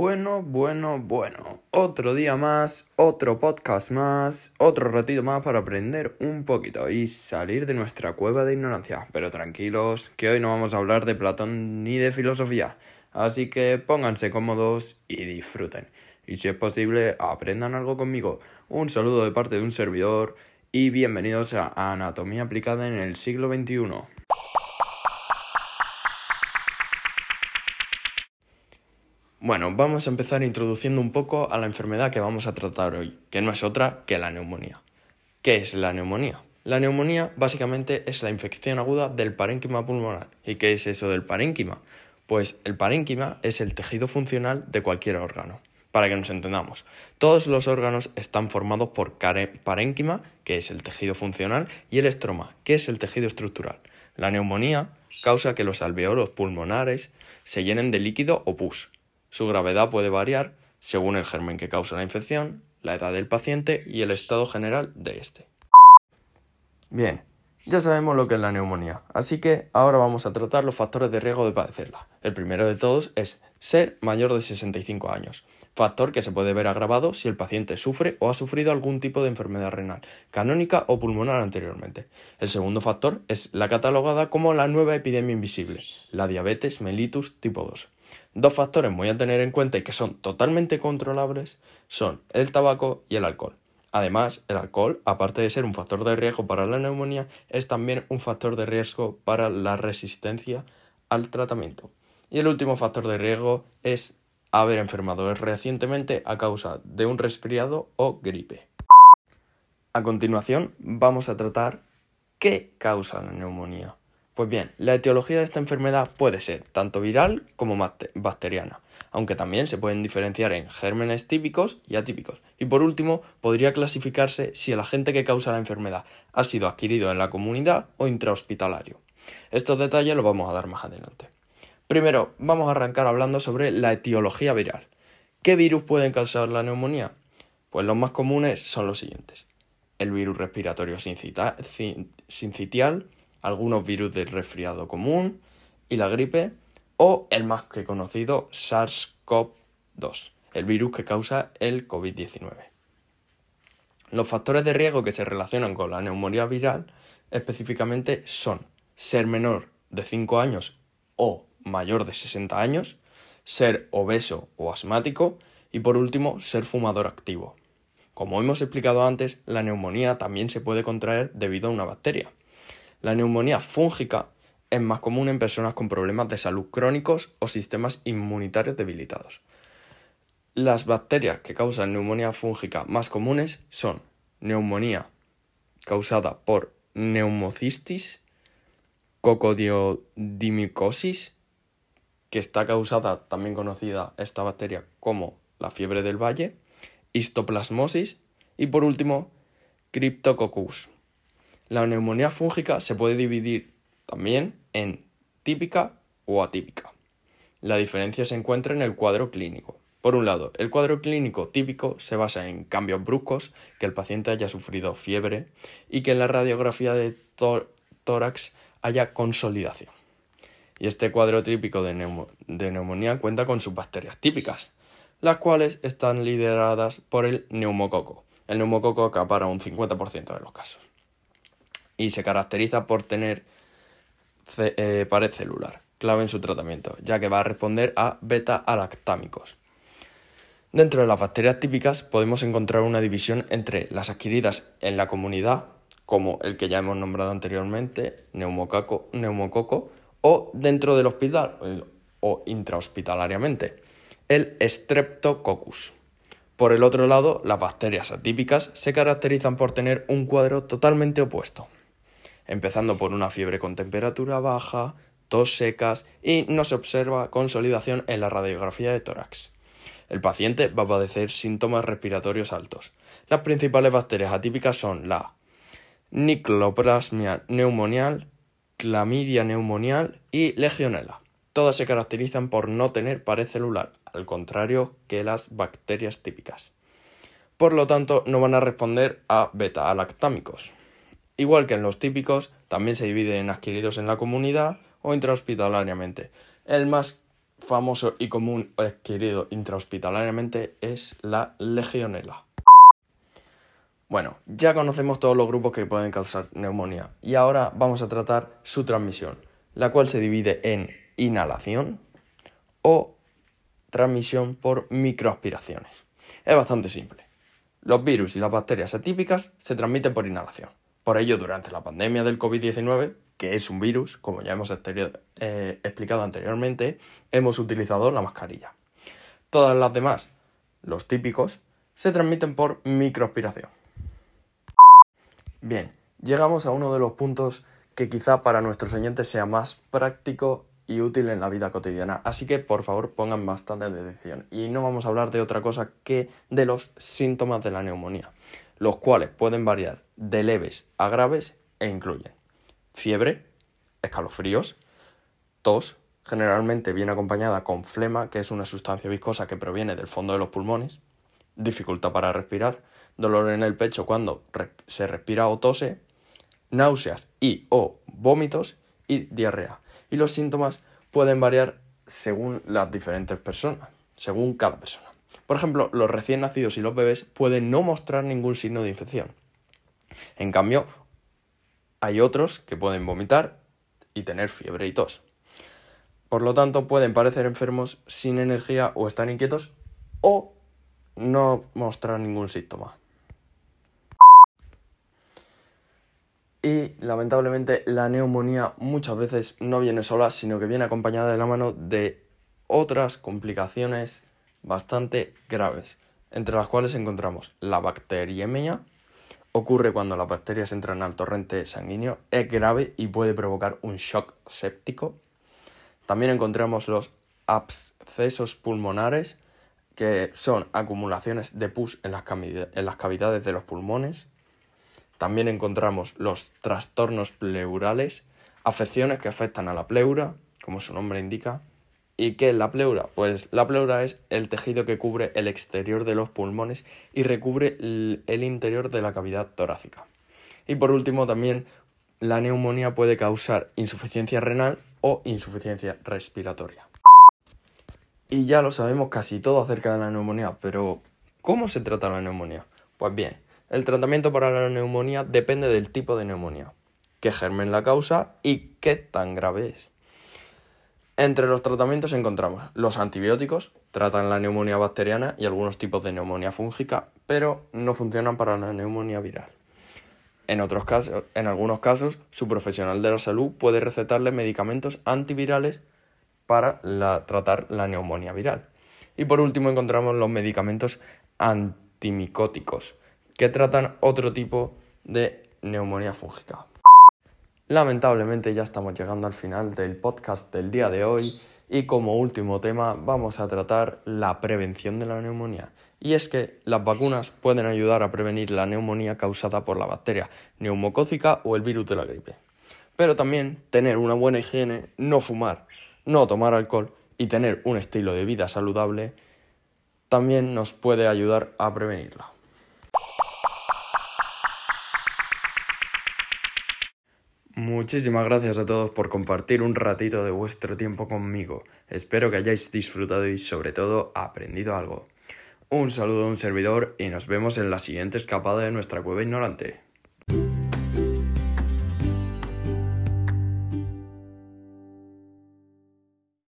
Bueno, bueno, bueno. Otro día más, otro podcast más, otro ratito más para aprender un poquito y salir de nuestra cueva de ignorancia. Pero tranquilos, que hoy no vamos a hablar de Platón ni de filosofía. Así que pónganse cómodos y disfruten. Y si es posible, aprendan algo conmigo. Un saludo de parte de un servidor y bienvenidos a Anatomía aplicada en el siglo XXI. Bueno, vamos a empezar introduciendo un poco a la enfermedad que vamos a tratar hoy, que no es otra que la neumonía. ¿Qué es la neumonía? La neumonía básicamente es la infección aguda del parénquima pulmonar. ¿Y qué es eso del parénquima? Pues el parénquima es el tejido funcional de cualquier órgano. Para que nos entendamos, todos los órganos están formados por parénquima, que es el tejido funcional, y el estroma, que es el tejido estructural. La neumonía causa que los alveolos pulmonares se llenen de líquido o pus, su gravedad puede variar según el germen que causa la infección, la edad del paciente y el estado general de este. Bien, ya sabemos lo que es la neumonía, así que ahora vamos a tratar los factores de riesgo de padecerla. El primero de todos es ser mayor de 65 años, factor que se puede ver agravado si el paciente sufre o ha sufrido algún tipo de enfermedad renal, canónica o pulmonar anteriormente. El segundo factor es la catalogada como la nueva epidemia invisible, la diabetes mellitus tipo 2. Dos factores muy a tener en cuenta y que son totalmente controlables son el tabaco y el alcohol. Además, el alcohol, aparte de ser un factor de riesgo para la neumonía, es también un factor de riesgo para la resistencia al tratamiento. Y el último factor de riesgo es haber enfermado recientemente a causa de un resfriado o gripe. A continuación, vamos a tratar qué causa la neumonía. Pues bien, la etiología de esta enfermedad puede ser tanto viral como bacteriana, aunque también se pueden diferenciar en gérmenes típicos y atípicos. Y por último, podría clasificarse si el agente que causa la enfermedad ha sido adquirido en la comunidad o intrahospitalario. Estos detalles los vamos a dar más adelante. Primero, vamos a arrancar hablando sobre la etiología viral. ¿Qué virus pueden causar la neumonía? Pues los más comunes son los siguientes. El virus respiratorio sincitial, algunos virus del resfriado común y la gripe, o el más que conocido SARS-CoV-2, el virus que causa el COVID-19. Los factores de riesgo que se relacionan con la neumonía viral específicamente son ser menor de 5 años o mayor de 60 años, ser obeso o asmático y por último ser fumador activo. Como hemos explicado antes, la neumonía también se puede contraer debido a una bacteria. La neumonía fúngica es más común en personas con problemas de salud crónicos o sistemas inmunitarios debilitados. Las bacterias que causan neumonía fúngica más comunes son neumonía causada por neumocistis, cocodiodimicosis, que está causada, también conocida esta bacteria como la fiebre del valle, histoplasmosis y por último, Cryptococcus. La neumonía fúngica se puede dividir también en típica o atípica. La diferencia se encuentra en el cuadro clínico. Por un lado, el cuadro clínico típico se basa en cambios bruscos, que el paciente haya sufrido fiebre y que en la radiografía de tórax haya consolidación. Y este cuadro típico de, de neumonía cuenta con sus bacterias típicas, las cuales están lideradas por el neumococo. El neumococo acapara un 50% de los casos y se caracteriza por tener eh, pared celular, clave en su tratamiento, ya que va a responder a beta-alactámicos. Dentro de las bacterias típicas podemos encontrar una división entre las adquiridas en la comunidad, como el que ya hemos nombrado anteriormente, neumococo, neumococo o dentro del hospital o intrahospitalariamente, el Streptococcus. Por el otro lado, las bacterias atípicas se caracterizan por tener un cuadro totalmente opuesto empezando por una fiebre con temperatura baja, tos secas y no se observa consolidación en la radiografía de tórax. El paciente va a padecer síntomas respiratorios altos. Las principales bacterias atípicas son la Nicloplasmia neumonial, Clamidia neumonial y Legionella. Todas se caracterizan por no tener pared celular, al contrario que las bacterias típicas. Por lo tanto, no van a responder a beta-alactámicos. Igual que en los típicos, también se divide en adquiridos en la comunidad o intrahospitalariamente. El más famoso y común adquirido intrahospitalariamente es la legionela. Bueno, ya conocemos todos los grupos que pueden causar neumonía y ahora vamos a tratar su transmisión, la cual se divide en inhalación o transmisión por microaspiraciones. Es bastante simple. Los virus y las bacterias atípicas se transmiten por inhalación. Por ello, durante la pandemia del COVID-19, que es un virus, como ya hemos eh, explicado anteriormente, hemos utilizado la mascarilla. Todas las demás, los típicos, se transmiten por microaspiración. Bien, llegamos a uno de los puntos que quizá para nuestros oyentes sea más práctico y útil en la vida cotidiana. Así que por favor pongan bastante atención. Y no vamos a hablar de otra cosa que de los síntomas de la neumonía, los cuales pueden variar de leves a graves e incluyen fiebre, escalofríos, tos, generalmente viene acompañada con flema, que es una sustancia viscosa que proviene del fondo de los pulmones, dificultad para respirar, dolor en el pecho cuando se respira o tose, náuseas y o vómitos y diarrea y los síntomas pueden variar según las diferentes personas, según cada persona. Por ejemplo, los recién nacidos y los bebés pueden no mostrar ningún signo de infección. En cambio, hay otros que pueden vomitar y tener fiebre y tos. Por lo tanto, pueden parecer enfermos sin energía o estar inquietos o no mostrar ningún síntoma. Y lamentablemente la neumonía muchas veces no viene sola, sino que viene acompañada de la mano de otras complicaciones bastante graves, entre las cuales encontramos la bacteriemia, ocurre cuando las bacterias entran al torrente sanguíneo, es grave y puede provocar un shock séptico. También encontramos los abscesos pulmonares, que son acumulaciones de pus en las, en las cavidades de los pulmones. También encontramos los trastornos pleurales, afecciones que afectan a la pleura, como su nombre indica. ¿Y qué es la pleura? Pues la pleura es el tejido que cubre el exterior de los pulmones y recubre el interior de la cavidad torácica. Y por último también la neumonía puede causar insuficiencia renal o insuficiencia respiratoria. Y ya lo sabemos casi todo acerca de la neumonía, pero ¿cómo se trata la neumonía? Pues bien, el tratamiento para la neumonía depende del tipo de neumonía, qué germen la causa y qué tan grave es. Entre los tratamientos encontramos los antibióticos, tratan la neumonía bacteriana y algunos tipos de neumonía fúngica, pero no funcionan para la neumonía viral. En, otros casos, en algunos casos, su profesional de la salud puede recetarle medicamentos antivirales para tratar la neumonía viral. Y por último encontramos los medicamentos antimicóticos, que tratan otro tipo de neumonía fúngica. Lamentablemente ya estamos llegando al final del podcast del día de hoy y como último tema vamos a tratar la prevención de la neumonía. Y es que las vacunas pueden ayudar a prevenir la neumonía causada por la bacteria neumocócica o el virus de la gripe. Pero también tener una buena higiene, no fumar, no tomar alcohol y tener un estilo de vida saludable también nos puede ayudar a prevenirla. Muchísimas gracias a todos por compartir un ratito de vuestro tiempo conmigo. Espero que hayáis disfrutado y sobre todo aprendido algo. Un saludo a un servidor y nos vemos en la siguiente escapada de nuestra cueva ignorante.